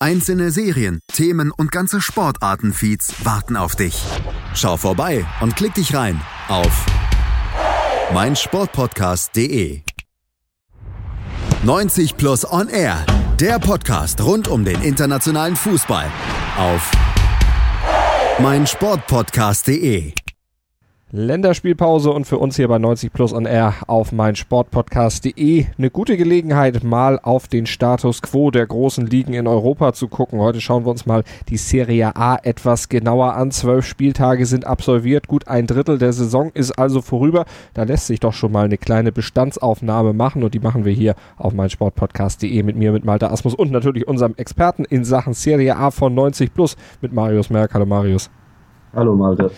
Einzelne Serien, Themen und ganze Sportartenfeeds warten auf dich. Schau vorbei und klick dich rein auf meinsportpodcast.de. 90 Plus On Air, der Podcast rund um den internationalen Fußball auf meinsportpodcast.de. Länderspielpause und für uns hier bei 90 Plus on Air auf meinsportpodcast.de eine gute Gelegenheit, mal auf den Status quo der großen Ligen in Europa zu gucken. Heute schauen wir uns mal die Serie A etwas genauer an. Zwölf Spieltage sind absolviert, gut ein Drittel der Saison ist also vorüber. Da lässt sich doch schon mal eine kleine Bestandsaufnahme machen und die machen wir hier auf meinsportpodcast.de mit mir, mit Malte Asmus und natürlich unserem Experten in Sachen Serie A von 90 Plus mit Marius Merck. Hallo Marius. Hallo Malte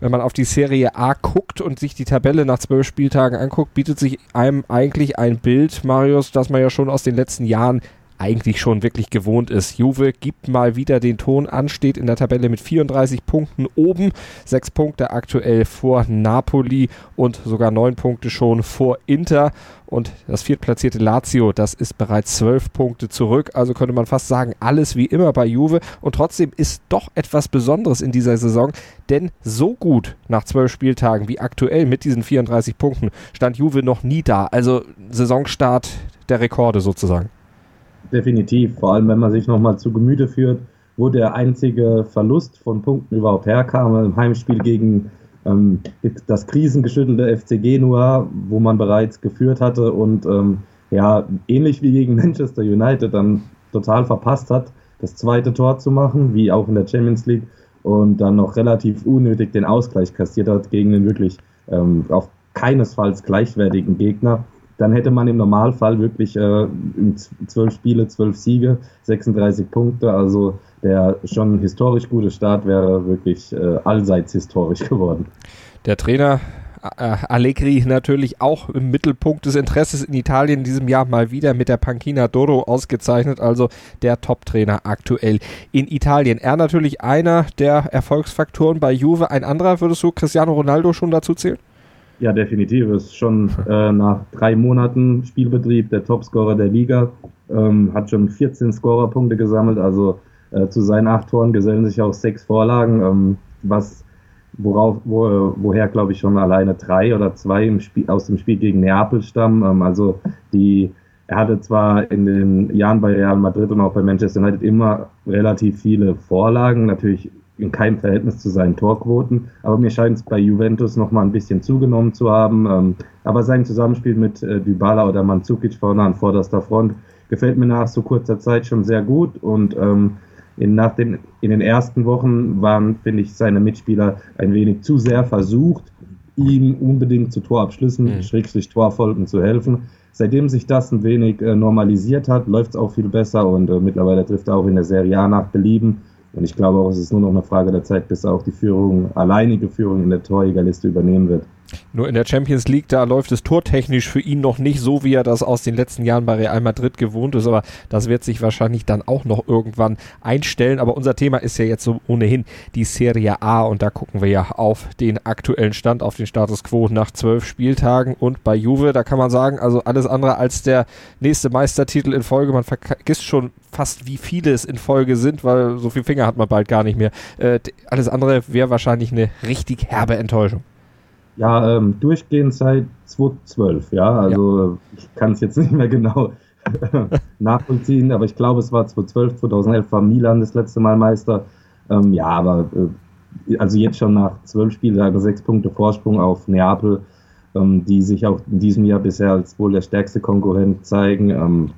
wenn man auf die Serie A guckt und sich die Tabelle nach zwölf Spieltagen anguckt, bietet sich einem eigentlich ein Bild, Marius, das man ja schon aus den letzten Jahren eigentlich schon wirklich gewohnt ist. Juve gibt mal wieder den Ton an, steht in der Tabelle mit 34 Punkten oben, sechs Punkte aktuell vor Napoli und sogar neun Punkte schon vor Inter. Und das viertplatzierte Lazio, das ist bereits zwölf Punkte zurück. Also könnte man fast sagen, alles wie immer bei Juve. Und trotzdem ist doch etwas Besonderes in dieser Saison, denn so gut nach zwölf Spieltagen wie aktuell mit diesen 34 Punkten stand Juve noch nie da. Also Saisonstart der Rekorde sozusagen. Definitiv, vor allem wenn man sich nochmal zu Gemüte führt, wo der einzige Verlust von Punkten überhaupt herkam, im Heimspiel gegen ähm, das krisengeschüttelte FC Genua, wo man bereits geführt hatte und ähm, ja, ähnlich wie gegen Manchester United dann total verpasst hat, das zweite Tor zu machen, wie auch in der Champions League und dann noch relativ unnötig den Ausgleich kassiert hat gegen den wirklich ähm, auf keinesfalls gleichwertigen Gegner dann hätte man im Normalfall wirklich äh, zwölf Spiele, zwölf Siege, 36 Punkte. Also der schon historisch gute Start wäre wirklich äh, allseits historisch geworden. Der Trainer äh, Allegri natürlich auch im Mittelpunkt des Interesses in Italien in diesem Jahr mal wieder mit der Panchina Doro ausgezeichnet, also der Top-Trainer aktuell in Italien. Er natürlich einer der Erfolgsfaktoren bei Juve. Ein anderer würdest du Cristiano Ronaldo schon dazu zählen? Ja, definitiv. Ist schon äh, nach drei Monaten Spielbetrieb der Topscorer der Liga. Ähm, hat schon 14 Scorerpunkte gesammelt. Also äh, zu seinen acht Toren gesellen sich auch sechs Vorlagen, ähm, was worauf, wo, woher glaube ich schon alleine drei oder zwei im Spiel, aus dem Spiel gegen Neapel stammen. Ähm, also die er hatte zwar in den Jahren bei Real Madrid und auch bei Manchester United immer relativ viele Vorlagen, natürlich in keinem Verhältnis zu seinen Torquoten. Aber mir scheint es bei Juventus noch mal ein bisschen zugenommen zu haben. Ähm, aber sein Zusammenspiel mit äh, Dybala oder Mandzukic vorne an vorderster Front gefällt mir nach so kurzer Zeit schon sehr gut. Und ähm, in, nach den, in den ersten Wochen waren, finde ich, seine Mitspieler ein wenig zu sehr versucht, ihm unbedingt zu Torabschlüssen, mhm. Schrägstrich Torfolgen zu helfen. Seitdem sich das ein wenig äh, normalisiert hat, läuft es auch viel besser und äh, mittlerweile trifft er auch in der Serie A nach Belieben. Und ich glaube auch, es ist nur noch eine Frage der Zeit, bis auch die Führung, alleinige Führung in der Torjägerliste übernehmen wird. Nur in der Champions League, da läuft es tortechnisch für ihn noch nicht so, wie er das aus den letzten Jahren bei Real Madrid gewohnt ist, aber das wird sich wahrscheinlich dann auch noch irgendwann einstellen. Aber unser Thema ist ja jetzt so ohnehin die Serie A und da gucken wir ja auf den aktuellen Stand, auf den Status quo nach zwölf Spieltagen und bei Juve, da kann man sagen, also alles andere als der nächste Meistertitel in Folge. Man vergisst schon fast, wie viele es in Folge sind, weil so viele Finger hat man bald gar nicht mehr. Äh, alles andere wäre wahrscheinlich eine richtig herbe Enttäuschung. Ja, ähm, durchgehend seit 2012, ja. Also ja. ich kann es jetzt nicht mehr genau nachvollziehen, aber ich glaube, es war 2012, 2011 war Milan das letzte Mal Meister. Ähm, ja, aber äh, also jetzt schon nach zwölf Spieltagen sechs Punkte Vorsprung auf Neapel, ähm, die sich auch in diesem Jahr bisher als wohl der stärkste Konkurrent zeigen. Ähm,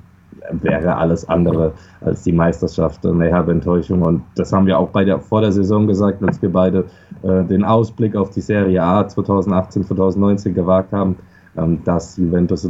wäre alles andere als die Meisterschaft eine herbe Enttäuschung. Und das haben wir auch bei der, vor der Saison gesagt, als wir beide äh, den Ausblick auf die Serie A 2018, 2019 gewagt haben, ähm, dass Juventus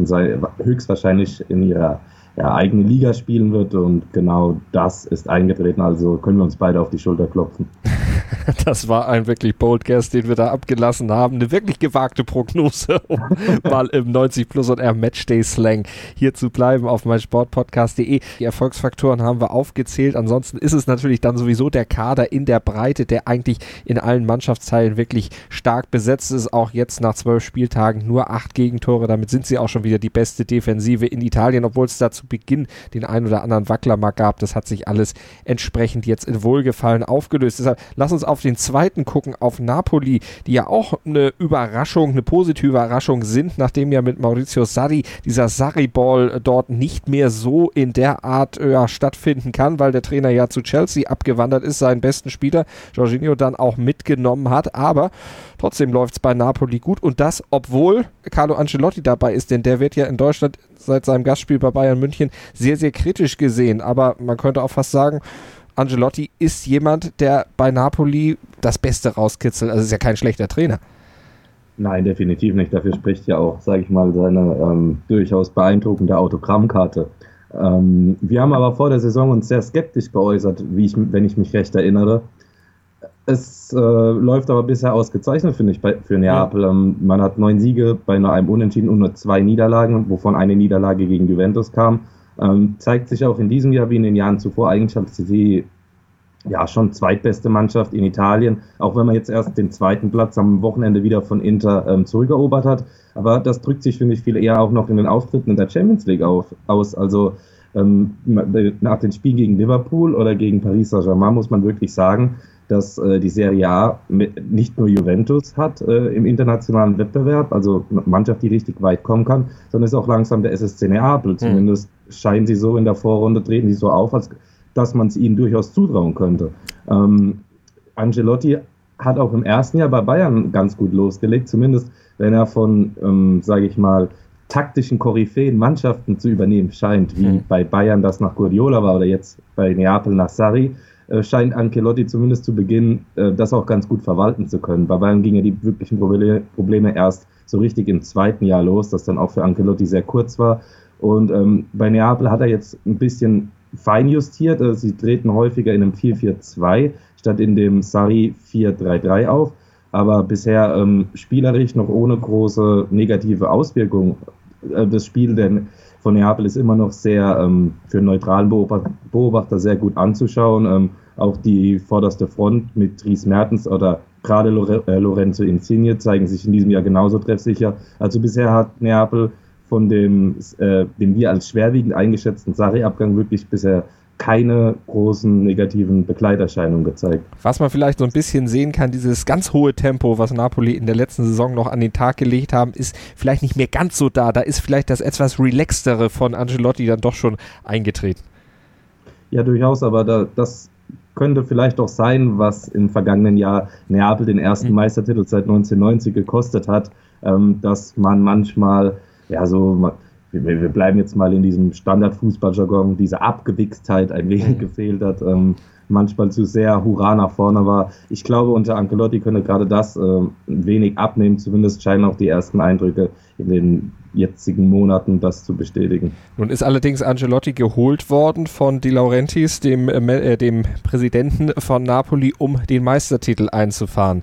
höchstwahrscheinlich in ihrer ja, eigene Liga spielen wird und genau das ist eingetreten. Also können wir uns beide auf die Schulter klopfen. Das war ein wirklich bold Guess, den wir da abgelassen haben. Eine wirklich gewagte Prognose, um mal im 90 Plus und R Matchday Slang hier zu bleiben auf meinsportpodcast.de. Die Erfolgsfaktoren haben wir aufgezählt. Ansonsten ist es natürlich dann sowieso der Kader in der Breite, der eigentlich in allen Mannschaftsteilen wirklich stark besetzt ist. Auch jetzt nach zwölf Spieltagen nur acht Gegentore. Damit sind sie auch schon wieder die beste Defensive in Italien, obwohl es da zu Beginn den ein oder anderen Wackler mal gab. Das hat sich alles entsprechend jetzt in Wohlgefallen aufgelöst. Deshalb lass uns auf den zweiten gucken, auf Napoli, die ja auch eine Überraschung, eine positive Überraschung sind, nachdem ja mit Maurizio Sarri dieser Sarri-Ball dort nicht mehr so in der Art ja, stattfinden kann, weil der Trainer ja zu Chelsea abgewandert ist, seinen besten Spieler Jorginho dann auch mitgenommen hat. Aber trotzdem läuft es bei Napoli gut und das, obwohl Carlo Ancelotti dabei ist, denn der wird ja in Deutschland seit seinem Gastspiel bei Bayern München sehr, sehr kritisch gesehen. Aber man könnte auch fast sagen, Angelotti ist jemand, der bei Napoli das Beste rauskitzelt. Also ist ja kein schlechter Trainer. Nein, definitiv nicht. Dafür spricht ja auch, sage ich mal, seine ähm, durchaus beeindruckende Autogrammkarte. Ähm, wir haben aber vor der Saison uns sehr skeptisch geäußert, wie ich, wenn ich mich recht erinnere. Es äh, läuft aber bisher ausgezeichnet, finde ich, bei, für Neapel. Ähm, man hat neun Siege bei nur einem Unentschieden und nur zwei Niederlagen, wovon eine Niederlage gegen Juventus kam. Ähm, zeigt sich auch in diesem Jahr wie in den Jahren zuvor. Eigentlich hat sie ja schon zweitbeste Mannschaft in Italien, auch wenn man jetzt erst den zweiten Platz am Wochenende wieder von Inter ähm, zurückerobert hat. Aber das drückt sich, finde ich, viel eher auch noch in den Auftritten in der Champions League auf, aus. Also ähm, nach dem Spiel gegen Liverpool oder gegen Paris Saint-Germain muss man wirklich sagen, dass äh, die Serie A nicht nur Juventus hat äh, im internationalen Wettbewerb, also eine Mannschaft, die richtig weit kommen kann, sondern ist auch langsam der SSC Neapel. Hm. Zumindest mhm. scheinen sie so in der Vorrunde, treten sie so auf, als dass man es ihnen durchaus zutrauen könnte. Ähm, Angelotti hat auch im ersten Jahr bei Bayern ganz gut losgelegt, zumindest wenn er von, ähm, sage ich mal, taktischen Koryphäen Mannschaften zu übernehmen scheint, wie mhm. bei Bayern das nach Guardiola war oder jetzt bei Neapel nach Sarri scheint Ancelotti zumindest zu Beginn äh, das auch ganz gut verwalten zu können. Bei Bayern gingen ja die wirklichen Probleme erst so richtig im zweiten Jahr los, das dann auch für Ancelotti sehr kurz war. Und ähm, bei Neapel hat er jetzt ein bisschen feinjustiert. Also sie treten häufiger in einem 4-4-2 statt in dem Sari 4-3-3 auf. Aber bisher ähm, spielerisch noch ohne große negative Auswirkungen. Äh, das Spiel denn von Neapel ist immer noch sehr ähm, für einen neutralen Beobachter, sehr gut anzuschauen. Ähm, auch die vorderste Front mit Dries Mertens oder gerade äh, Lorenzo Insigne zeigen sich in diesem Jahr genauso treffsicher. Also bisher hat Neapel von dem, äh, dem wir als schwerwiegend eingeschätzten Sarri-Abgang wirklich bisher keine großen negativen Begleiterscheinungen gezeigt. Was man vielleicht so ein bisschen sehen kann, dieses ganz hohe Tempo, was Napoli in der letzten Saison noch an den Tag gelegt haben, ist vielleicht nicht mehr ganz so da. Da ist vielleicht das etwas relaxtere von Angelotti dann doch schon eingetreten. Ja, durchaus, aber da, das könnte vielleicht auch sein, was im vergangenen Jahr Neapel den ersten mhm. Meistertitel seit 1990 gekostet hat, ähm, dass man manchmal, ja, so, wir, wir bleiben jetzt mal in diesem Standardfußballjargon, diese Abgewichstheit ein wenig mhm. gefehlt hat, ähm, manchmal zu sehr Hurra nach vorne war. Ich glaube, unter Ancelotti könnte gerade das äh, ein wenig abnehmen, zumindest scheinen auch die ersten Eindrücke in den jetzigen Monaten das zu bestätigen. Nun ist allerdings Ancelotti geholt worden von Di Laurentiis, dem, äh, dem Präsidenten von Napoli, um den Meistertitel einzufahren.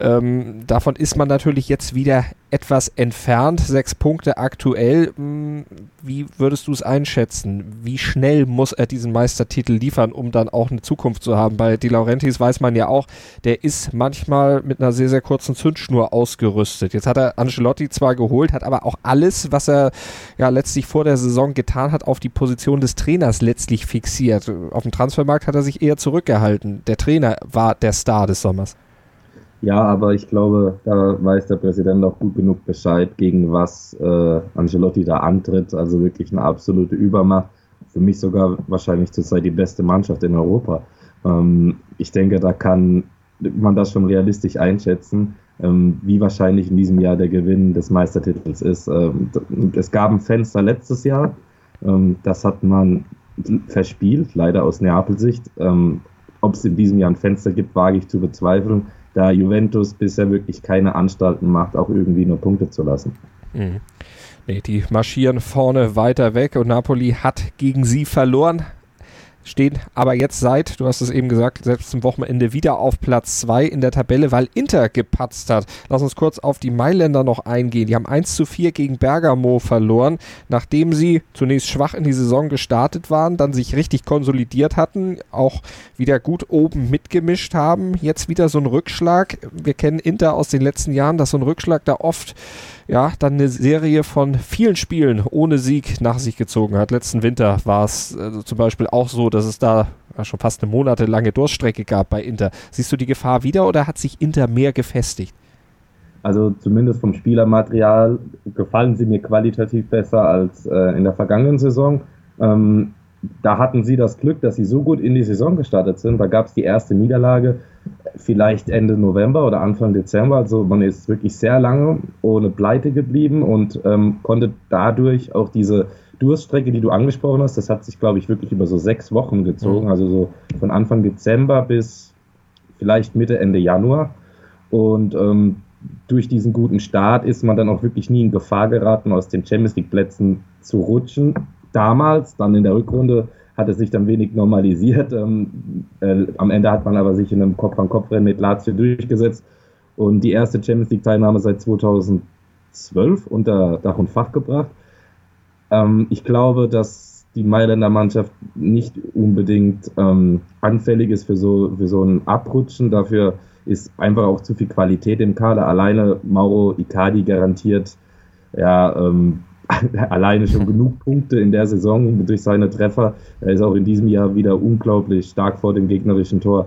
Ähm, davon ist man natürlich jetzt wieder etwas entfernt. Sechs Punkte aktuell. Hm, wie würdest du es einschätzen? Wie schnell muss er diesen Meistertitel liefern, um dann auch eine Zukunft zu haben? Bei Di Laurentiis weiß man ja auch, der ist manchmal mit einer sehr, sehr kurzen Zündschnur ausgerüstet. Jetzt hat er Ancelotti zwar geholt, hat aber auch alles, was er ja letztlich vor der Saison getan hat, auf die Position des Trainers letztlich fixiert. Auf dem Transfermarkt hat er sich eher zurückgehalten. Der Trainer war der Star des Sommers. Ja, aber ich glaube, da weiß der Präsident auch gut genug Bescheid, gegen was äh, Ancelotti da antritt. Also wirklich eine absolute Übermacht. Für mich sogar wahrscheinlich zurzeit die beste Mannschaft in Europa. Ähm, ich denke, da kann man das schon realistisch einschätzen, ähm, wie wahrscheinlich in diesem Jahr der Gewinn des Meistertitels ist. Ähm, es gab ein Fenster letztes Jahr, ähm, das hat man verspielt, leider aus Neapel-Sicht. Ähm, ob es in diesem Jahr ein Fenster gibt, wage ich zu bezweifeln da Juventus bisher wirklich keine Anstalten macht, auch irgendwie nur Punkte zu lassen. Mhm. Nee, die marschieren vorne weiter weg und Napoli hat gegen sie verloren. Stehen aber jetzt seit, du hast es eben gesagt, selbst zum Wochenende wieder auf Platz 2 in der Tabelle, weil Inter gepatzt hat. Lass uns kurz auf die Mailänder noch eingehen. Die haben 1 zu 4 gegen Bergamo verloren, nachdem sie zunächst schwach in die Saison gestartet waren, dann sich richtig konsolidiert hatten, auch wieder gut oben mitgemischt haben. Jetzt wieder so ein Rückschlag. Wir kennen Inter aus den letzten Jahren, dass so ein Rückschlag da oft ja, dann eine Serie von vielen Spielen ohne Sieg nach sich gezogen hat. Letzten Winter war es äh, zum Beispiel auch so, dass es da schon fast eine monatelange Durststrecke gab bei Inter. Siehst du die Gefahr wieder oder hat sich Inter mehr gefestigt? Also zumindest vom Spielermaterial gefallen sie mir qualitativ besser als äh, in der vergangenen Saison. Ähm, da hatten sie das Glück, dass sie so gut in die Saison gestartet sind. Da gab es die erste Niederlage vielleicht Ende November oder Anfang Dezember. Also man ist wirklich sehr lange ohne Pleite geblieben und ähm, konnte dadurch auch diese Durststrecke, die du angesprochen hast, das hat sich, glaube ich, wirklich über so sechs Wochen gezogen. Mhm. Also so von Anfang Dezember bis vielleicht Mitte, Ende Januar. Und ähm, durch diesen guten Start ist man dann auch wirklich nie in Gefahr geraten, aus den Champions League Plätzen zu rutschen damals, dann in der Rückrunde hat es sich dann wenig normalisiert. Ähm, äh, am Ende hat man aber sich in einem Kopf-an-Kopf-Rennen mit Lazio durchgesetzt und die erste Champions League-Teilnahme seit 2012 unter Dach und Fach gebracht. Ähm, ich glaube, dass die Mailänder Mannschaft nicht unbedingt ähm, anfällig ist für so, für so ein Abrutschen. Dafür ist einfach auch zu viel Qualität im Kader. Alleine Mauro Icardi garantiert ja, ähm, alleine schon genug Punkte in der Saison durch seine Treffer. Er ist auch in diesem Jahr wieder unglaublich stark vor dem gegnerischen Tor.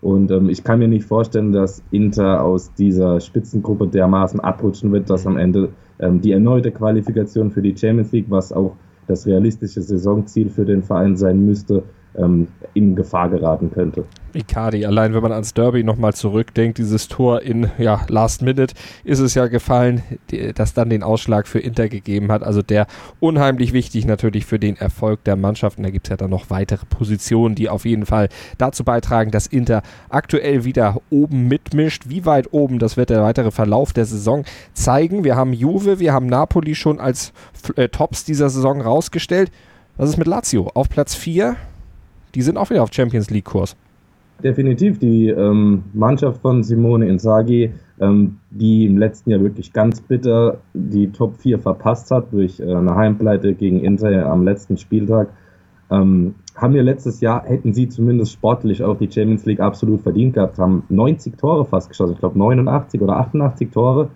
Und ähm, ich kann mir nicht vorstellen, dass Inter aus dieser Spitzengruppe dermaßen abrutschen wird, dass am Ende ähm, die erneute Qualifikation für die Champions League, was auch das realistische Saisonziel für den Verein sein müsste, ähm, in Gefahr geraten könnte. Icardi, allein wenn man ans Derby nochmal zurückdenkt, dieses Tor in ja, Last Minute ist es ja gefallen, das dann den Ausschlag für Inter gegeben hat. Also der unheimlich wichtig natürlich für den Erfolg der Mannschaft. Und da gibt es ja dann noch weitere Positionen, die auf jeden Fall dazu beitragen, dass Inter aktuell wieder oben mitmischt. Wie weit oben, das wird der weitere Verlauf der Saison zeigen. Wir haben Juve, wir haben Napoli schon als äh, Tops dieser Saison rausgestellt. Was ist mit Lazio? Auf Platz 4 die sind auch wieder auf Champions League-Kurs. Definitiv. Die ähm, Mannschaft von Simone Inzaghi, ähm, die im letzten Jahr wirklich ganz bitter die Top 4 verpasst hat durch äh, eine Heimpleite gegen Inter am letzten Spieltag, ähm, haben wir letztes Jahr, hätten sie zumindest sportlich auch die Champions League absolut verdient gehabt, haben 90 Tore fast geschossen, ich glaube 89 oder 88 Tore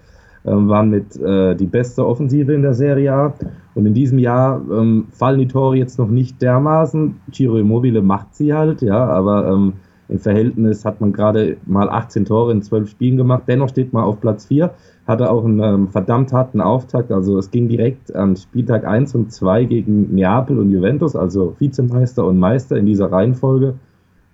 waren mit äh, die beste Offensive in der Serie A. Und in diesem Jahr ähm, fallen die Tore jetzt noch nicht dermaßen. Giro Immobile macht sie halt, ja, aber ähm, im Verhältnis hat man gerade mal 18 Tore in 12 Spielen gemacht. Dennoch steht man auf Platz 4, hatte auch einen ähm, verdammt harten Auftakt. Also es ging direkt an Spieltag 1 und 2 gegen Neapel und Juventus, also Vizemeister und Meister in dieser Reihenfolge.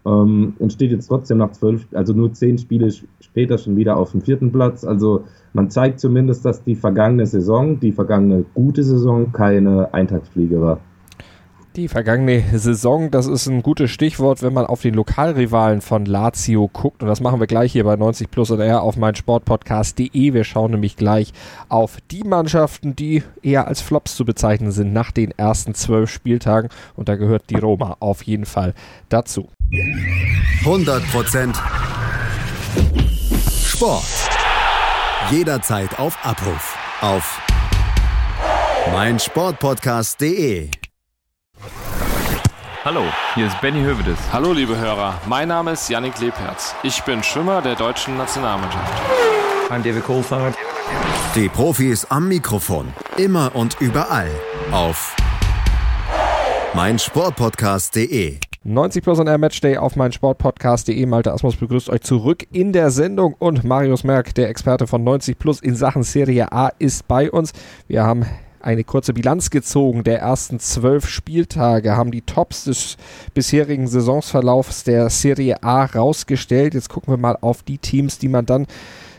Ähm, und steht jetzt trotzdem nach zwölf, also nur zehn Spiele später schon wieder auf dem vierten Platz. Also man zeigt zumindest, dass die vergangene Saison, die vergangene gute Saison, keine Eintagsfliege war. Die vergangene Saison, das ist ein gutes Stichwort, wenn man auf den Lokalrivalen von Lazio guckt. Und das machen wir gleich hier bei 90 Plus und R auf meinsportpodcast.de. Wir schauen nämlich gleich auf die Mannschaften, die eher als Flops zu bezeichnen sind nach den ersten zwölf Spieltagen. Und da gehört die Roma auf jeden Fall dazu. 100% Sport. Jederzeit auf Abruf. Auf meinsportpodcast.de. Hallo, hier ist Benny Hövedes. Hallo, liebe Hörer. Mein Name ist Yannick Lebherz. Ich bin Schwimmer der deutschen Nationalmannschaft. I'm David Coulthard. Die Profis am Mikrofon. Immer und überall. Auf meinsportpodcast.de. 90 Plus on Air Matchday auf meinsportpodcast.de. Malte Asmus begrüßt euch zurück in der Sendung und Marius Merck, der Experte von 90 Plus in Sachen Serie A, ist bei uns. Wir haben eine kurze Bilanz gezogen der ersten zwölf Spieltage, haben die Tops des bisherigen Saisonsverlaufs der Serie A rausgestellt. Jetzt gucken wir mal auf die Teams, die man dann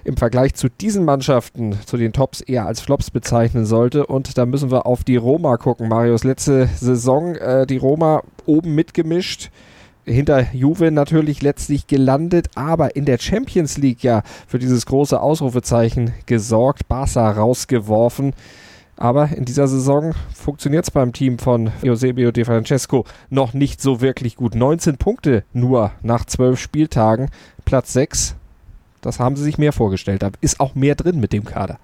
im Vergleich zu diesen Mannschaften, zu den Tops, eher als Flops bezeichnen sollte. Und da müssen wir auf die Roma gucken. Marius, letzte Saison äh, die Roma oben mitgemischt hinter Juve natürlich letztlich gelandet, aber in der Champions League ja für dieses große Ausrufezeichen gesorgt, Barca rausgeworfen. Aber in dieser Saison funktioniert es beim Team von Eusebio De Francesco noch nicht so wirklich gut. 19 Punkte nur nach 12 Spieltagen, Platz 6. Das haben sie sich mehr vorgestellt. Da ist auch mehr drin mit dem Kader.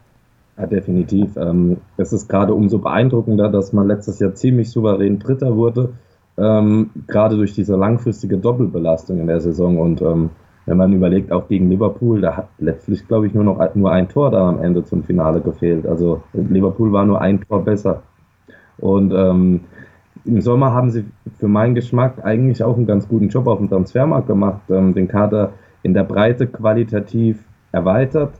Ja, definitiv. Ähm, es ist gerade umso beeindruckender, dass man letztes Jahr ziemlich souverän Dritter wurde, ähm, gerade durch diese langfristige Doppelbelastung in der Saison. Und ähm, wenn man überlegt, auch gegen Liverpool, da hat letztlich, glaube ich, nur noch nur ein Tor da am Ende zum Finale gefehlt. Also Liverpool war nur ein Tor besser. Und ähm, im Sommer haben sie für meinen Geschmack eigentlich auch einen ganz guten Job auf dem Transfermarkt gemacht, ähm, den Kader in der Breite qualitativ erweitert.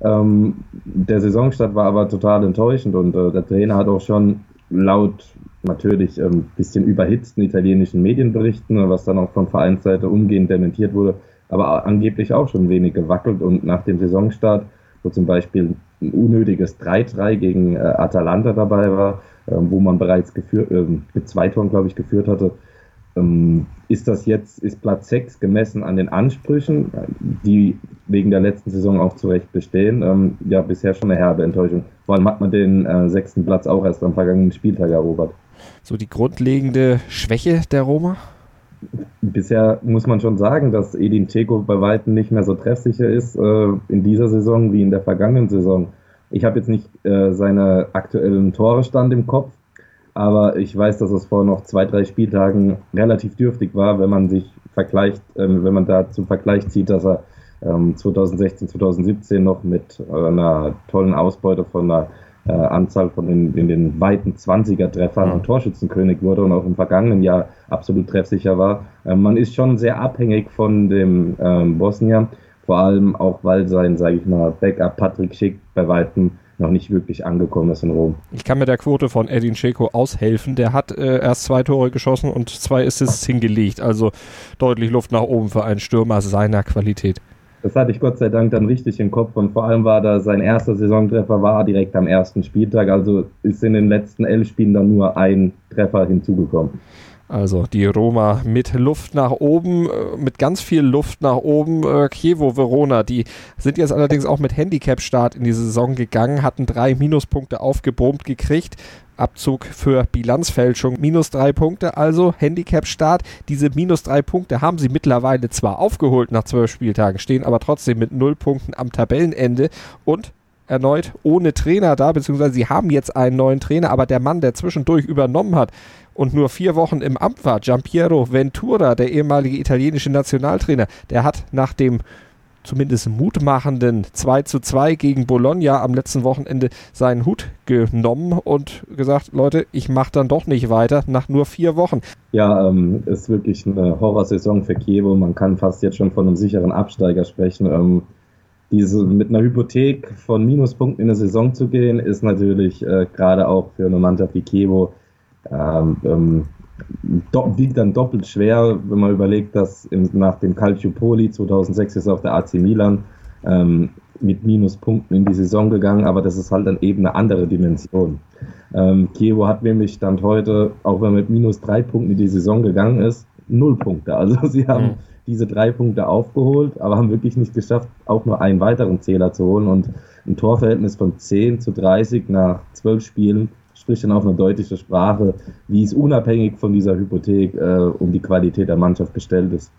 Ähm, der Saisonstart war aber total enttäuschend und äh, der Trainer hat auch schon laut natürlich ein ähm, bisschen überhitzten italienischen Medienberichten, was dann auch von Vereinsseite umgehend dementiert wurde, aber angeblich auch schon wenig gewackelt und nach dem Saisonstart, wo zum Beispiel ein unnötiges 3-3 gegen äh, Atalanta dabei war, äh, wo man bereits geführt, äh, mit zwei Toren, glaube ich, geführt hatte, ähm, ist das jetzt, ist Platz 6 gemessen an den Ansprüchen, die wegen der letzten Saison auch zu Recht bestehen, ähm, ja, bisher schon eine herbe Enttäuschung. Vor allem hat man den äh, sechsten Platz auch erst am vergangenen Spieltag erobert. So die grundlegende Schwäche der Roma? Bisher muss man schon sagen, dass Edin Dzeko bei weitem nicht mehr so treffsicher ist äh, in dieser Saison wie in der vergangenen Saison. Ich habe jetzt nicht äh, seine aktuellen Torestand im Kopf, aber ich weiß, dass es vor noch zwei, drei Spieltagen relativ dürftig war, wenn man sich vergleicht, äh, wenn man da zum Vergleich zieht, dass er 2016, ähm, 2017 noch mit einer tollen Ausbeute von einer äh, Anzahl von den, in den weiten 20er-Treffern mhm. und Torschützenkönig wurde und auch im vergangenen Jahr absolut treffsicher war. Äh, man ist schon sehr abhängig von dem ähm, Bosnier, vor allem auch, weil sein, sage ich mal, Backup Patrick Schick bei weitem noch nicht wirklich angekommen ist in Rom. Ich kann mit der Quote von Edin Dzeko aushelfen. Der hat äh, erst zwei Tore geschossen und zwei Assists hingelegt. Also deutlich Luft nach oben für einen Stürmer seiner Qualität. Das hatte ich Gott sei Dank dann richtig im Kopf und vor allem war da sein erster Saisontreffer war direkt am ersten Spieltag, also ist in den letzten elf Spielen dann nur ein Treffer hinzugekommen. Also die Roma mit Luft nach oben, äh, mit ganz viel Luft nach oben. Äh, Chievo Verona, die sind jetzt allerdings auch mit Handicap-Start in die Saison gegangen, hatten drei Minuspunkte aufgebrummt gekriegt. Abzug für Bilanzfälschung minus drei Punkte, also Handicap-Start. Diese minus drei Punkte haben sie mittlerweile zwar aufgeholt nach zwölf Spieltagen, stehen aber trotzdem mit null Punkten am Tabellenende und erneut ohne Trainer da, beziehungsweise sie haben jetzt einen neuen Trainer, aber der Mann, der zwischendurch übernommen hat und nur vier Wochen im Amt war, Giampiero Ventura, der ehemalige italienische Nationaltrainer, der hat nach dem zumindest mutmachenden 2 zu 2 gegen Bologna am letzten Wochenende seinen Hut genommen und gesagt, Leute, ich mache dann doch nicht weiter nach nur vier Wochen. Ja, ähm, ist wirklich eine Horrorsaison für Kiewo. Man kann fast jetzt schon von einem sicheren Absteiger sprechen. Ähm, diese, mit einer Hypothek von Minuspunkten in eine Saison zu gehen, ist natürlich äh, gerade auch für eine Mannschaft wie Kiewo ähm, ähm wiegt dann doppelt schwer, wenn man überlegt, dass im, nach dem Calciopoli 2006 ist auch der AC Milan ähm, mit Minuspunkten in die Saison gegangen, aber das ist halt dann eben eine andere Dimension. Ähm, Kiewo hat nämlich Stand heute, auch wenn er mit minus drei Punkten in die Saison gegangen ist, null Punkte. Also sie haben mhm. diese drei Punkte aufgeholt, aber haben wirklich nicht geschafft, auch nur einen weiteren Zähler zu holen und ein Torverhältnis von 10 zu 30 nach zwölf Spielen spricht dann auch eine deutliche Sprache, wie es unabhängig von dieser Hypothek äh, um die Qualität der Mannschaft bestellt ist.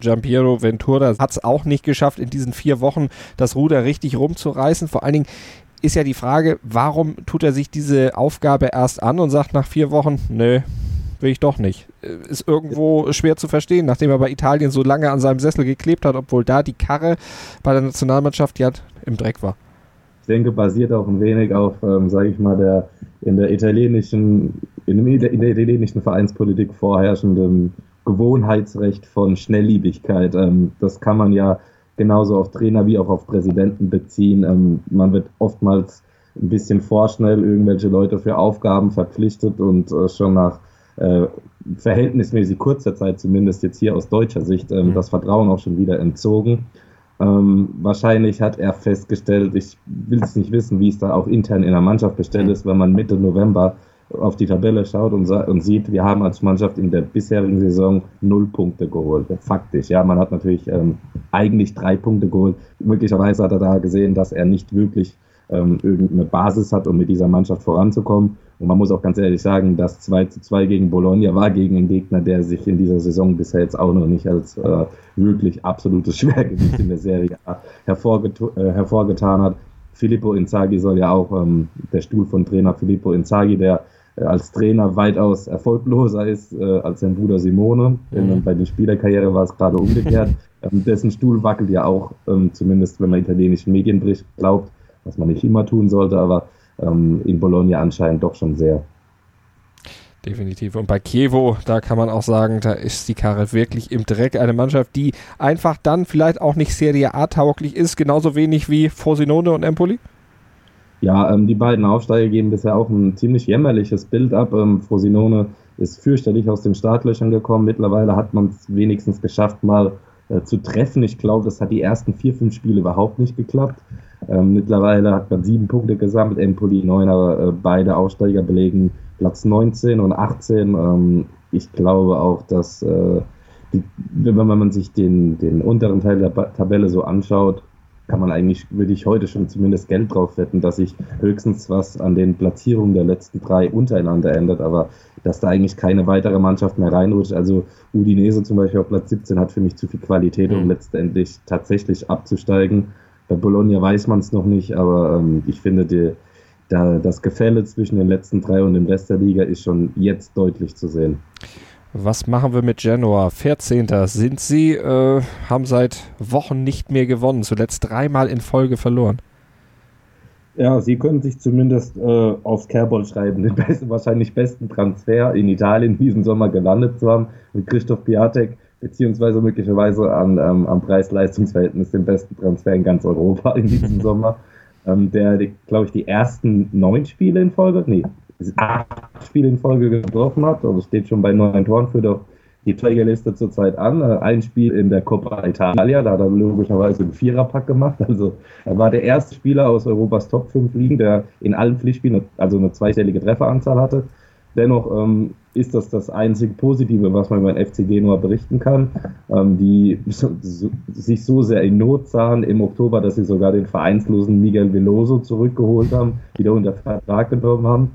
Giampiero Ventura hat es auch nicht geschafft, in diesen vier Wochen das Ruder richtig rumzureißen. Vor allen Dingen ist ja die Frage, warum tut er sich diese Aufgabe erst an und sagt nach vier Wochen, nö, will ich doch nicht. Äh, ist irgendwo schwer zu verstehen, nachdem er bei Italien so lange an seinem Sessel geklebt hat, obwohl da die Karre bei der Nationalmannschaft ja im Dreck war. Ich denke, basiert auch ein wenig auf, ähm, sage ich mal, der in der italienischen, in, der, in der italienischen Vereinspolitik vorherrschenden Gewohnheitsrecht von Schnellliebigkeit. Ähm, das kann man ja genauso auf Trainer wie auch auf Präsidenten beziehen. Ähm, man wird oftmals ein bisschen vorschnell irgendwelche Leute für Aufgaben verpflichtet und äh, schon nach äh, verhältnismäßig kurzer Zeit, zumindest jetzt hier aus deutscher Sicht, ähm, mhm. das Vertrauen auch schon wieder entzogen. Ähm, wahrscheinlich hat er festgestellt, ich will es nicht wissen, wie es da auch intern in der Mannschaft bestellt ist, wenn man Mitte November auf die Tabelle schaut und, und, sieht, wir haben als Mannschaft in der bisherigen Saison null Punkte geholt. Faktisch, ja, man hat natürlich ähm, eigentlich drei Punkte geholt. Möglicherweise hat er da gesehen, dass er nicht wirklich ähm, irgendeine Basis hat, um mit dieser Mannschaft voranzukommen. Und man muss auch ganz ehrlich sagen, das 2 zu 2 gegen Bologna war gegen einen Gegner, der sich in dieser Saison bisher jetzt auch noch nicht als äh, wirklich absolutes Schwergewicht in der Serie hervorget äh, hervorgetan hat. Filippo Inzaghi soll ja auch ähm, der Stuhl von Trainer Filippo Inzaghi, der äh, als Trainer weitaus erfolgloser ist äh, als sein Bruder Simone. Mhm. Bei der Spielerkarriere war es gerade umgekehrt. ähm, dessen Stuhl wackelt ja auch, ähm, zumindest wenn man italienischen Medienbericht glaubt, was man nicht immer tun sollte, aber ähm, in Bologna anscheinend doch schon sehr. Definitiv. Und bei Chievo, da kann man auch sagen, da ist die Karre wirklich im Dreck. Eine Mannschaft, die einfach dann vielleicht auch nicht Serie A tauglich ist, genauso wenig wie Frosinone und Empoli? Ja, ähm, die beiden Aufsteiger geben bisher auch ein ziemlich jämmerliches Bild ab. Ähm, Frosinone ist fürchterlich aus den Startlöchern gekommen. Mittlerweile hat man es wenigstens geschafft, mal äh, zu treffen. Ich glaube, das hat die ersten vier, fünf Spiele überhaupt nicht geklappt. Ähm, mittlerweile hat man sieben Punkte gesammelt, Empoli neun, aber äh, beide Aussteiger belegen Platz 19 und 18. Ähm, ich glaube auch, dass äh, die, wenn man sich den, den unteren Teil der Tabelle so anschaut, kann man eigentlich, würde ich heute schon zumindest Geld drauf wetten, dass sich höchstens was an den Platzierungen der letzten drei untereinander ändert, aber dass da eigentlich keine weitere Mannschaft mehr reinrutscht. Also Udinese zum Beispiel auf Platz 17 hat für mich zu viel Qualität, um mhm. letztendlich tatsächlich abzusteigen. Bei Bologna weiß man es noch nicht, aber ähm, ich finde, die, da, das Gefälle zwischen den letzten drei und dem Rest der Liga ist schon jetzt deutlich zu sehen. Was machen wir mit Genoa? 14. sind sie, äh, haben seit Wochen nicht mehr gewonnen, zuletzt dreimal in Folge verloren. Ja, sie können sich zumindest äh, aufs Kerbol schreiben, den besten, wahrscheinlich besten Transfer in Italien diesen Sommer gelandet zu haben, mit Christoph Piatek, beziehungsweise möglicherweise an, ähm, am Preis-Leistungs-Verhältnis den besten Transfer in ganz Europa in diesem Sommer. Ähm, der, glaube ich, die ersten neun Spiele in Folge, nee, acht Spiele in Folge getroffen hat. Also steht schon bei neun Toren, führt auch die Trägerliste zurzeit an. Äh, ein Spiel in der Coppa Italia, da hat er logischerweise einen Viererpack gemacht. Also er war der erste Spieler aus Europas Top 5 Ligen, der in allen Pflichtspielen also eine zweistellige Trefferanzahl hatte. Dennoch ähm, ist das das einzige Positive, was man über den FC Genua berichten kann, ähm, die so, so, sich so sehr in Not sahen im Oktober, dass sie sogar den vereinslosen Miguel Veloso zurückgeholt haben, wieder unter Vertrag genommen haben.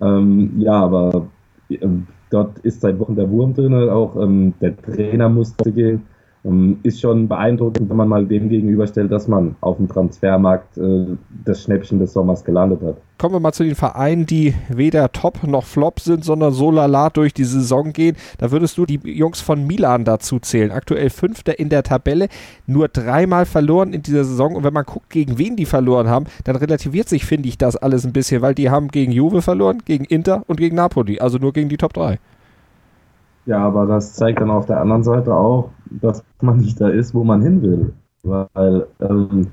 Ähm, ja, aber ähm, dort ist seit Wochen der Wurm drin, auch ähm, der Trainer musste gehen. Ähm, ist schon beeindruckend, wenn man mal dem gegenüberstellt, dass man auf dem Transfermarkt äh, das Schnäppchen des Sommers gelandet hat. Kommen wir mal zu den Vereinen, die weder Top noch Flop sind, sondern so lalat durch die Saison gehen. Da würdest du die Jungs von Milan dazu zählen. Aktuell Fünfter in der Tabelle, nur dreimal verloren in dieser Saison. Und wenn man guckt, gegen wen die verloren haben, dann relativiert sich, finde ich, das alles ein bisschen, weil die haben gegen Juve verloren, gegen Inter und gegen Napoli. Also nur gegen die Top 3. Ja, aber das zeigt dann auf der anderen Seite auch, dass man nicht da ist, wo man hin will. Weil ähm,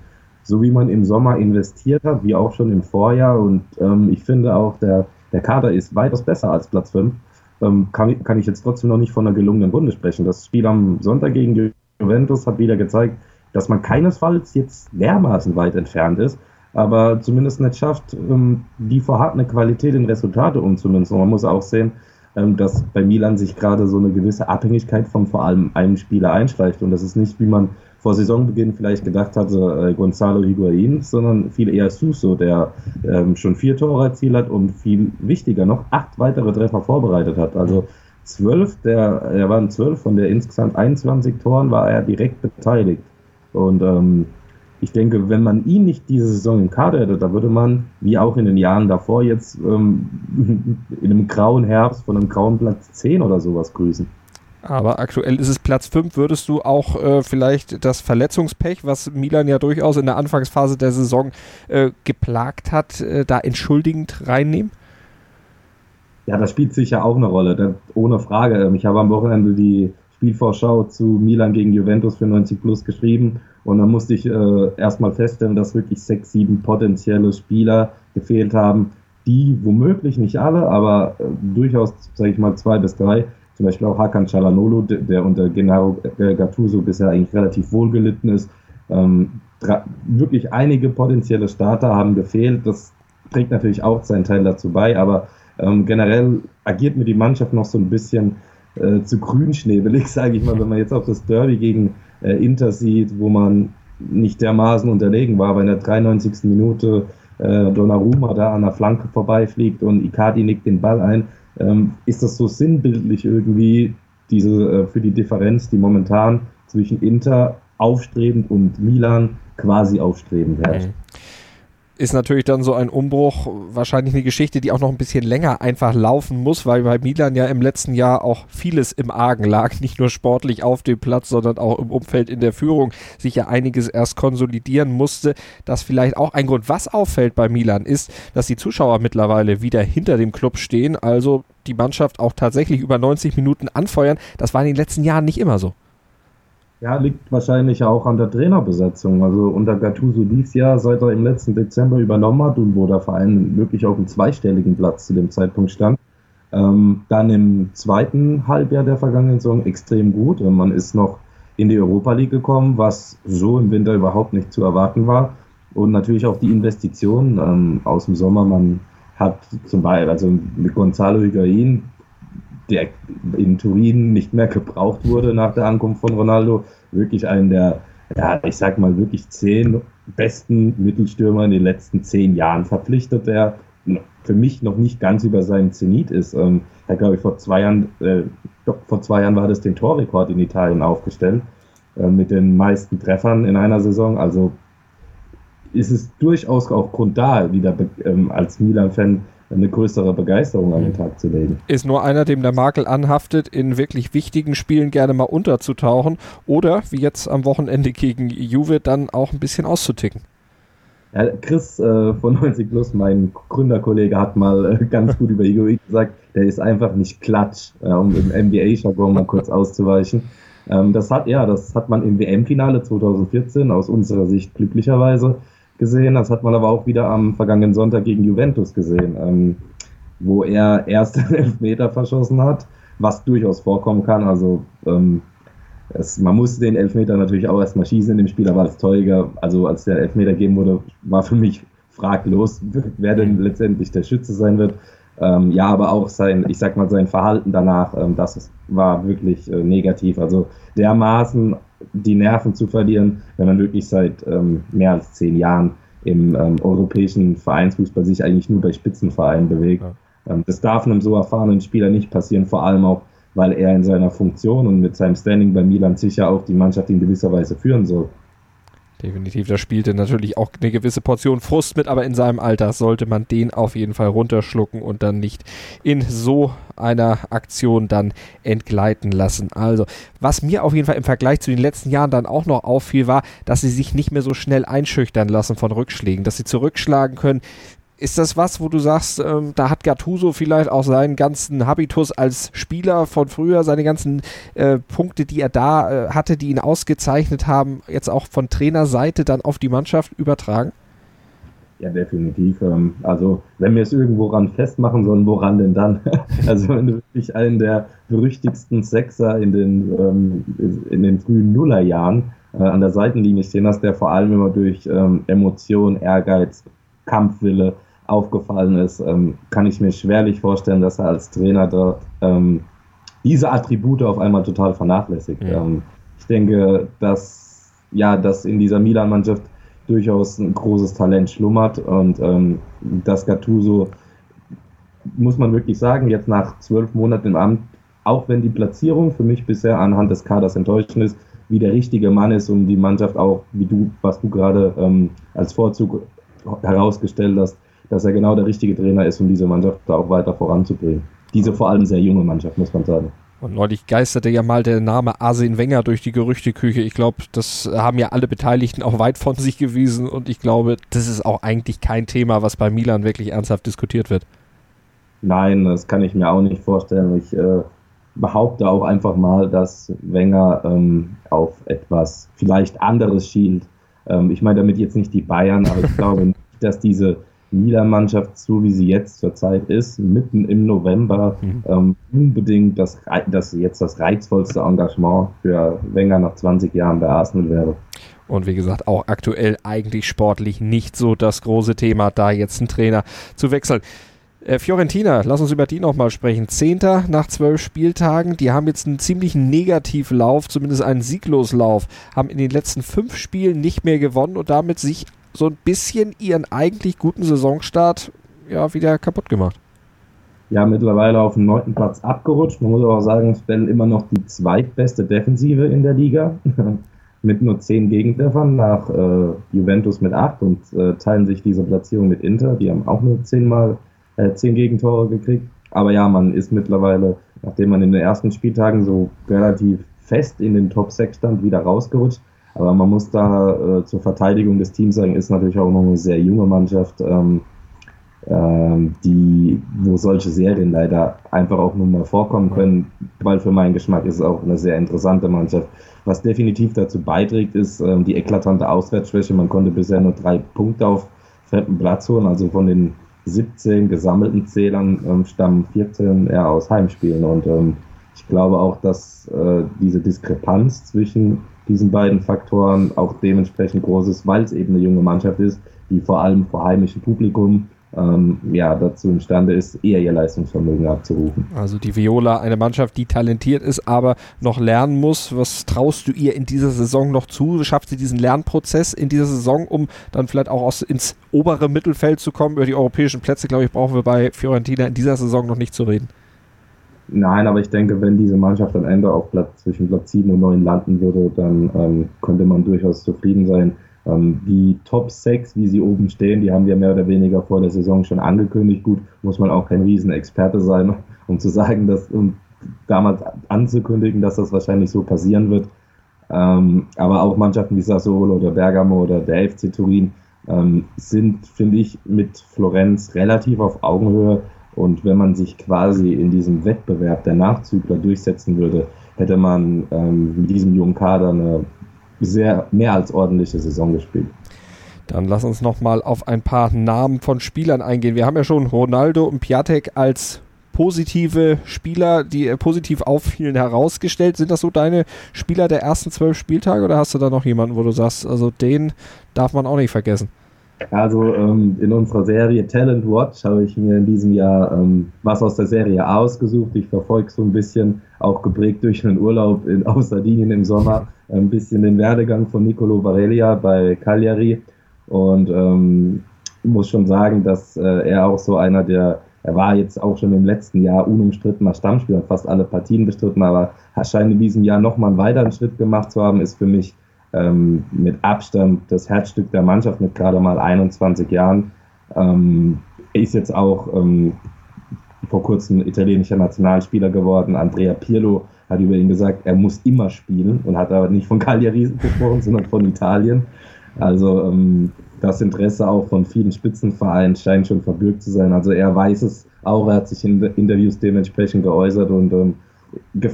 so wie man im Sommer investiert hat, wie auch schon im Vorjahr, und ähm, ich finde auch, der, der Kader ist weitaus besser als Platz 5, ähm, kann, kann ich jetzt trotzdem noch nicht von einer gelungenen Runde sprechen. Das Spiel am Sonntag gegen Juventus hat wieder gezeigt, dass man keinesfalls jetzt dermaßen weit entfernt ist, aber zumindest nicht schafft, ähm, die vorhandene Qualität in Resultate umzumünzen. Man muss auch sehen, dass bei Milan sich gerade so eine gewisse Abhängigkeit von vor allem einem Spieler einschleicht. Und das ist nicht, wie man vor Saisonbeginn vielleicht gedacht hatte, äh, Gonzalo Higuain, sondern viel eher Suso, der ähm, schon vier Tore erzielt hat und viel wichtiger noch acht weitere Treffer vorbereitet hat. Also zwölf, der, er waren zwölf von der insgesamt 21 Toren war er direkt beteiligt. Und ähm, ich denke, wenn man ihn nicht diese Saison im Kader hätte, da würde man, wie auch in den Jahren davor, jetzt ähm, in einem grauen Herbst von einem grauen Platz 10 oder sowas grüßen. Aber aktuell ist es Platz 5. Würdest du auch äh, vielleicht das Verletzungspech, was Milan ja durchaus in der Anfangsphase der Saison äh, geplagt hat, äh, da entschuldigend reinnehmen? Ja, das spielt sicher auch eine Rolle, das, ohne Frage. Ähm, ich habe am Wochenende die Spielvorschau zu Milan gegen Juventus für 90 Plus geschrieben und dann musste ich äh, erstmal feststellen, dass wirklich sechs, sieben potenzielle Spieler gefehlt haben, die womöglich nicht alle, aber äh, durchaus, sage ich mal, zwei bis drei, zum Beispiel auch Hakan Çalhanoğlu, der unter Gennaro Gattuso bisher eigentlich relativ wohlgelitten ist. Ähm, wirklich einige potenzielle Starter haben gefehlt. Das trägt natürlich auch seinen Teil dazu bei, aber ähm, generell agiert mir die Mannschaft noch so ein bisschen äh, zu grünschnebelig, sage ich mal, wenn man jetzt auf das Derby gegen äh, Inter sieht, wo man nicht dermaßen unterlegen war, weil in der 93. Minute äh, Donnarumma da an der Flanke vorbeifliegt und Icardi nickt den Ball ein, ähm, ist das so sinnbildlich irgendwie diese äh, für die Differenz, die momentan zwischen Inter aufstrebend und Milan quasi aufstrebend herrscht. Mhm ist natürlich dann so ein Umbruch wahrscheinlich eine Geschichte, die auch noch ein bisschen länger einfach laufen muss, weil bei Milan ja im letzten Jahr auch vieles im Argen lag, nicht nur sportlich auf dem Platz, sondern auch im Umfeld in der Führung sich ja einiges erst konsolidieren musste. Das vielleicht auch ein Grund, was auffällt bei Milan, ist, dass die Zuschauer mittlerweile wieder hinter dem Club stehen, also die Mannschaft auch tatsächlich über 90 Minuten anfeuern. Das war in den letzten Jahren nicht immer so. Ja, liegt wahrscheinlich auch an der Trainerbesetzung. Also unter Gattuso lief ja, seit er im letzten Dezember übernommen hat und wo der Verein wirklich auf einem zweistelligen Platz zu dem Zeitpunkt stand. Ähm, dann im zweiten Halbjahr der vergangenen Saison extrem gut. Man ist noch in die Europa League gekommen, was so im Winter überhaupt nicht zu erwarten war. Und natürlich auch die Investitionen ähm, aus dem Sommer. Man hat zum Beispiel, also mit Gonzalo Higuain der in Turin nicht mehr gebraucht wurde nach der Ankunft von Ronaldo, wirklich einen der, ja, ich sag mal, wirklich zehn besten Mittelstürmer in den letzten zehn Jahren verpflichtet, der für mich noch nicht ganz über seinen Zenit ist. Ähm, er glaube ich vor zwei Jahren, äh, vor zwei Jahren war das den Torrekord in Italien aufgestellt äh, mit den meisten Treffern in einer Saison. Also ist es durchaus auch Grund da, wieder ähm, als Milan-Fan eine größere Begeisterung an den mhm. Tag zu legen. Ist nur einer, dem der Makel anhaftet, in wirklich wichtigen Spielen gerne mal unterzutauchen oder, wie jetzt am Wochenende gegen Juve, dann auch ein bisschen auszuticken. Ja, Chris äh, von 90 Plus, mein Gründerkollege, hat mal äh, ganz gut über Higuain gesagt, der ist einfach nicht klatsch, äh, um im NBA-Jargon mal kurz auszuweichen. Ähm, das hat, ja, das hat man im WM-Finale 2014 aus unserer Sicht glücklicherweise gesehen. Das hat man aber auch wieder am vergangenen Sonntag gegen Juventus gesehen, ähm, wo er erst den Elfmeter verschossen hat, was durchaus vorkommen kann. Also ähm, es, man musste den Elfmeter natürlich auch erstmal schießen in dem Spiel, aber als Torjäger, also als der Elfmeter geben wurde, war für mich fraglos, wer denn letztendlich der Schütze sein wird. Ähm, ja, aber auch sein, ich sag mal, sein Verhalten danach, ähm, das war wirklich äh, negativ. Also dermaßen die Nerven zu verlieren, wenn man wirklich seit ähm, mehr als zehn Jahren im ähm, europäischen Vereinsfußball sich eigentlich nur bei Spitzenvereinen bewegt. Ja. Ähm, das darf einem so erfahrenen Spieler nicht passieren, vor allem auch, weil er in seiner Funktion und mit seinem Standing bei Milan sicher auch die Mannschaft in gewisser Weise führen soll. Definitiv, da spielte natürlich auch eine gewisse Portion Frust mit, aber in seinem Alter sollte man den auf jeden Fall runterschlucken und dann nicht in so einer Aktion dann entgleiten lassen. Also, was mir auf jeden Fall im Vergleich zu den letzten Jahren dann auch noch auffiel, war, dass sie sich nicht mehr so schnell einschüchtern lassen von Rückschlägen, dass sie zurückschlagen können, ist das was, wo du sagst, ähm, da hat Gattuso vielleicht auch seinen ganzen Habitus als Spieler von früher, seine ganzen äh, Punkte, die er da äh, hatte, die ihn ausgezeichnet haben, jetzt auch von Trainerseite dann auf die Mannschaft übertragen? Ja, definitiv. Ähm, also, wenn wir es irgendwo ran festmachen sollen, woran denn dann? also, wenn du wirklich einen der berüchtigsten Sechser in den, ähm, in den frühen Nullerjahren äh, an der Seitenlinie stehen hast, der vor allem immer durch ähm, Emotion, Ehrgeiz, Kampfwille aufgefallen ist, ähm, kann ich mir schwerlich vorstellen, dass er als Trainer dort ähm, diese Attribute auf einmal total vernachlässigt. Ja. Ähm, ich denke, dass ja, dass in dieser Milan-Mannschaft durchaus ein großes Talent schlummert und ähm, dass Gattuso muss man wirklich sagen, jetzt nach zwölf Monaten im Amt, auch wenn die Platzierung für mich bisher anhand des Kaders enttäuschend ist, wie der richtige Mann ist, um die Mannschaft auch, wie du, was du gerade ähm, als Vorzug herausgestellt hast, dass er genau der richtige Trainer ist, um diese Mannschaft da auch weiter voranzubringen. Diese vor allem sehr junge Mannschaft, muss man sagen. Und neulich geisterte ja mal der Name Arsene Wenger durch die Gerüchteküche. Ich glaube, das haben ja alle Beteiligten auch weit von sich gewiesen und ich glaube, das ist auch eigentlich kein Thema, was bei Milan wirklich ernsthaft diskutiert wird. Nein, das kann ich mir auch nicht vorstellen. Ich äh, behaupte auch einfach mal, dass Wenger ähm, auf etwas vielleicht anderes schielt. Ähm, ich meine damit jetzt nicht die Bayern, aber ich glaube nicht, dass diese Milan-Mannschaft, so wie sie jetzt zurzeit ist, mitten im November, mhm. ähm, unbedingt das, das jetzt das reizvollste Engagement für Wenger nach 20 Jahren bei Arsenal wäre. Und wie gesagt, auch aktuell eigentlich sportlich nicht so das große Thema, da jetzt einen Trainer zu wechseln. Äh, Fiorentina, lass uns über die nochmal sprechen. Zehnter nach zwölf Spieltagen. Die haben jetzt einen ziemlichen Negativlauf, zumindest einen Siegloslauf. Haben in den letzten fünf Spielen nicht mehr gewonnen und damit sich so ein bisschen ihren eigentlich guten Saisonstart ja wieder kaputt gemacht. Ja, mittlerweile auf dem neunten Platz abgerutscht. Man muss aber auch sagen, stellen immer noch die zweitbeste Defensive in der Liga. mit nur zehn Gegentreffern nach äh, Juventus mit acht und äh, teilen sich diese Platzierung mit Inter. Die haben auch nur zehnmal äh, zehn Gegentore gekriegt. Aber ja, man ist mittlerweile, nachdem man in den ersten Spieltagen so relativ fest in den Top 6 stand, wieder rausgerutscht. Aber man muss da äh, zur Verteidigung des Teams sagen, ist natürlich auch noch eine sehr junge Mannschaft, ähm, ähm, die, wo solche Serien leider einfach auch nur mal vorkommen können, weil für meinen Geschmack ist es auch eine sehr interessante Mannschaft. Was definitiv dazu beiträgt, ist ähm, die eklatante Auswärtsschwäche. Man konnte bisher nur drei Punkte auf fremden Platz holen, also von den 17 gesammelten Zählern ähm, stammen 14 eher aus Heimspielen und ähm, ich glaube auch, dass äh, diese Diskrepanz zwischen diesen beiden Faktoren auch dementsprechend groß ist, weil es eben eine junge Mannschaft ist, die vor allem vor heimischem Publikum ähm, ja, dazu imstande ist, eher ihr Leistungsvermögen abzurufen. Also die Viola, eine Mannschaft, die talentiert ist, aber noch lernen muss. Was traust du ihr in dieser Saison noch zu? Schafft sie diesen Lernprozess in dieser Saison, um dann vielleicht auch aus, ins obere Mittelfeld zu kommen? Über die europäischen Plätze, glaube ich, brauchen wir bei Fiorentina in dieser Saison noch nicht zu reden. Nein, aber ich denke, wenn diese Mannschaft am Ende auf Platz zwischen Platz 7 und 9 landen würde, dann ähm, könnte man durchaus zufrieden sein. Ähm, die Top 6, wie sie oben stehen, die haben wir mehr oder weniger vor der Saison schon angekündigt. Gut, muss man auch kein Riesenexperte sein, um zu sagen, dass, um damals anzukündigen, dass das wahrscheinlich so passieren wird. Ähm, aber auch Mannschaften wie Sassuolo oder Bergamo oder der FC Turin ähm, sind, finde ich, mit Florenz relativ auf Augenhöhe. Und wenn man sich quasi in diesem Wettbewerb der Nachzügler durchsetzen würde, hätte man ähm, mit diesem jungen Kader eine sehr mehr als ordentliche Saison gespielt. Dann lass uns noch mal auf ein paar Namen von Spielern eingehen. Wir haben ja schon Ronaldo und Piatek als positive Spieler, die positiv auffielen, herausgestellt. Sind das so deine Spieler der ersten zwölf Spieltage oder hast du da noch jemanden, wo du sagst, also den darf man auch nicht vergessen? Also ähm, in unserer Serie Talent Watch habe ich mir in diesem Jahr ähm, was aus der Serie ausgesucht. Ich verfolge so ein bisschen, auch geprägt durch einen Urlaub in, auf Sardinien im Sommer, ein bisschen den Werdegang von Nicolo Varelia bei Cagliari und ähm, muss schon sagen, dass äh, er auch so einer der, er war jetzt auch schon im letzten Jahr unumstrittener Stammspieler, fast alle Partien bestritten, aber scheint in diesem Jahr nochmal einen weiteren Schritt gemacht zu haben, ist für mich ähm, mit Abstand das Herzstück der Mannschaft mit gerade mal 21 Jahren. Ähm, ist jetzt auch ähm, vor kurzem italienischer Nationalspieler geworden. Andrea Pirlo hat über ihn gesagt, er muss immer spielen und hat aber nicht von Cagliari gesprochen, sondern von Italien. Also ähm, das Interesse auch von vielen Spitzenvereinen scheint schon verbürgt zu sein. Also er weiß es auch, er hat sich in Interviews dementsprechend geäußert und ähm,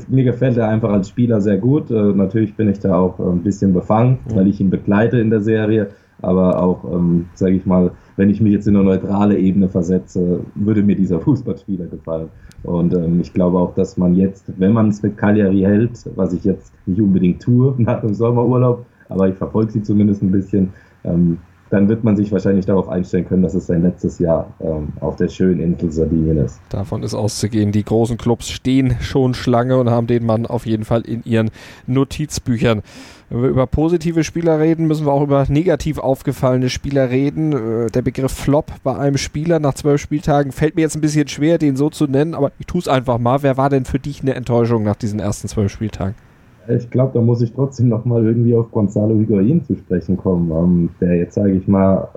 mir gefällt er einfach als Spieler sehr gut. Äh, natürlich bin ich da auch äh, ein bisschen befangen, weil ich ihn begleite in der Serie. Aber auch, ähm, sage ich mal, wenn ich mich jetzt in eine neutrale Ebene versetze, würde mir dieser Fußballspieler gefallen. Und ähm, ich glaube auch, dass man jetzt, wenn man es mit Cagliari hält, was ich jetzt nicht unbedingt tue nach dem Sommerurlaub, aber ich verfolge sie zumindest ein bisschen, ähm, dann wird man sich wahrscheinlich darauf einstellen können, dass es sein letztes Jahr ähm, auf der schönen Insel Sardinien ist. Davon ist auszugehen. Die großen Clubs stehen schon Schlange und haben den Mann auf jeden Fall in ihren Notizbüchern. Wenn wir über positive Spieler reden, müssen wir auch über negativ aufgefallene Spieler reden. Äh, der Begriff Flop bei einem Spieler nach zwölf Spieltagen fällt mir jetzt ein bisschen schwer, den so zu nennen, aber ich tue es einfach mal. Wer war denn für dich eine Enttäuschung nach diesen ersten zwölf Spieltagen? Ich glaube, da muss ich trotzdem nochmal irgendwie auf Gonzalo Higuain zu sprechen kommen, ähm, der jetzt, sage ich mal,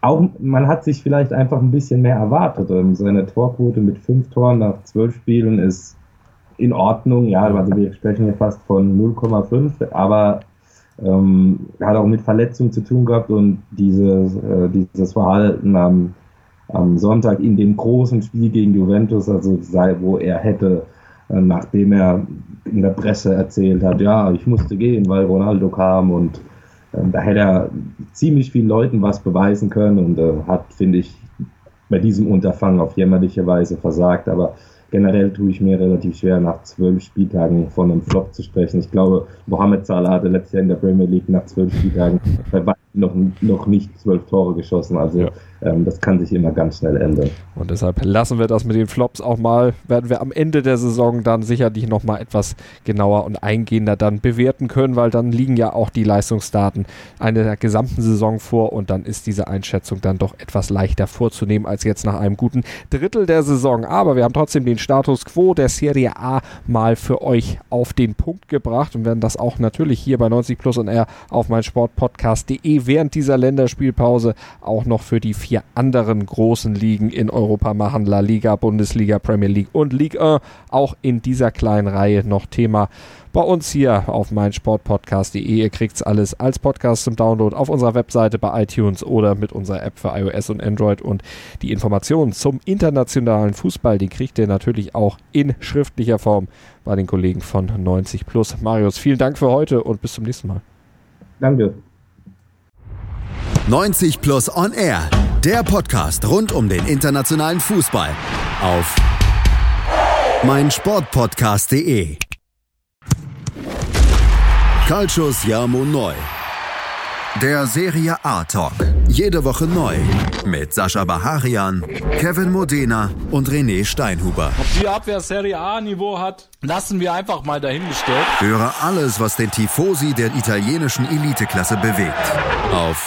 auch, man hat sich vielleicht einfach ein bisschen mehr erwartet. Ähm, seine Torquote mit fünf Toren nach zwölf Spielen ist in Ordnung. Ja, also wir sprechen hier fast von 0,5, aber ähm, hat auch mit Verletzungen zu tun gehabt und dieses, äh, dieses Verhalten am, am Sonntag in dem großen Spiel gegen Juventus, also sei, wo er hätte äh, nachdem er in der Presse erzählt hat, ja, ich musste gehen, weil Ronaldo kam und äh, da hätte er ziemlich vielen Leuten was beweisen können und äh, hat, finde ich, bei diesem Unterfangen auf jämmerliche Weise versagt. Aber generell tue ich mir relativ schwer, nach zwölf Spieltagen von einem Flop zu sprechen. Ich glaube, Mohamed Salah hatte letztes Jahr in der Premier League nach zwölf Spieltagen bei noch, noch nicht zwölf Tore geschossen. Also ja. ähm, das kann sich immer ganz schnell ändern. Und deshalb lassen wir das mit den Flops auch mal, werden wir am Ende der Saison dann sicherlich nochmal etwas genauer und eingehender dann bewerten können, weil dann liegen ja auch die Leistungsdaten einer gesamten Saison vor und dann ist diese Einschätzung dann doch etwas leichter vorzunehmen als jetzt nach einem guten Drittel der Saison. Aber wir haben trotzdem den Status quo der Serie A mal für euch auf den Punkt gebracht und werden das auch natürlich hier bei 90 Plus und R auf mein Während dieser Länderspielpause auch noch für die vier anderen großen Ligen in Europa machen. La Liga, Bundesliga, Premier League und Ligue 1. Auch in dieser kleinen Reihe noch Thema bei uns hier auf meinsportpodcast.de. Ihr kriegt es alles als Podcast zum Download auf unserer Webseite bei iTunes oder mit unserer App für iOS und Android. Und die Informationen zum internationalen Fußball, die kriegt ihr natürlich auch in schriftlicher Form bei den Kollegen von 90 Plus. Marius, vielen Dank für heute und bis zum nächsten Mal. Danke. 90 Plus On Air, der Podcast rund um den internationalen Fußball auf meinsportpodcast.de. Calcius Jamo Neu. Der Serie A Talk. Jede Woche neu. Mit Sascha Baharian, Kevin Modena und René Steinhuber. Ob die Abwehr Serie A Niveau hat, lassen wir einfach mal dahingestellt. Höre alles, was den Tifosi der italienischen Eliteklasse bewegt. Auf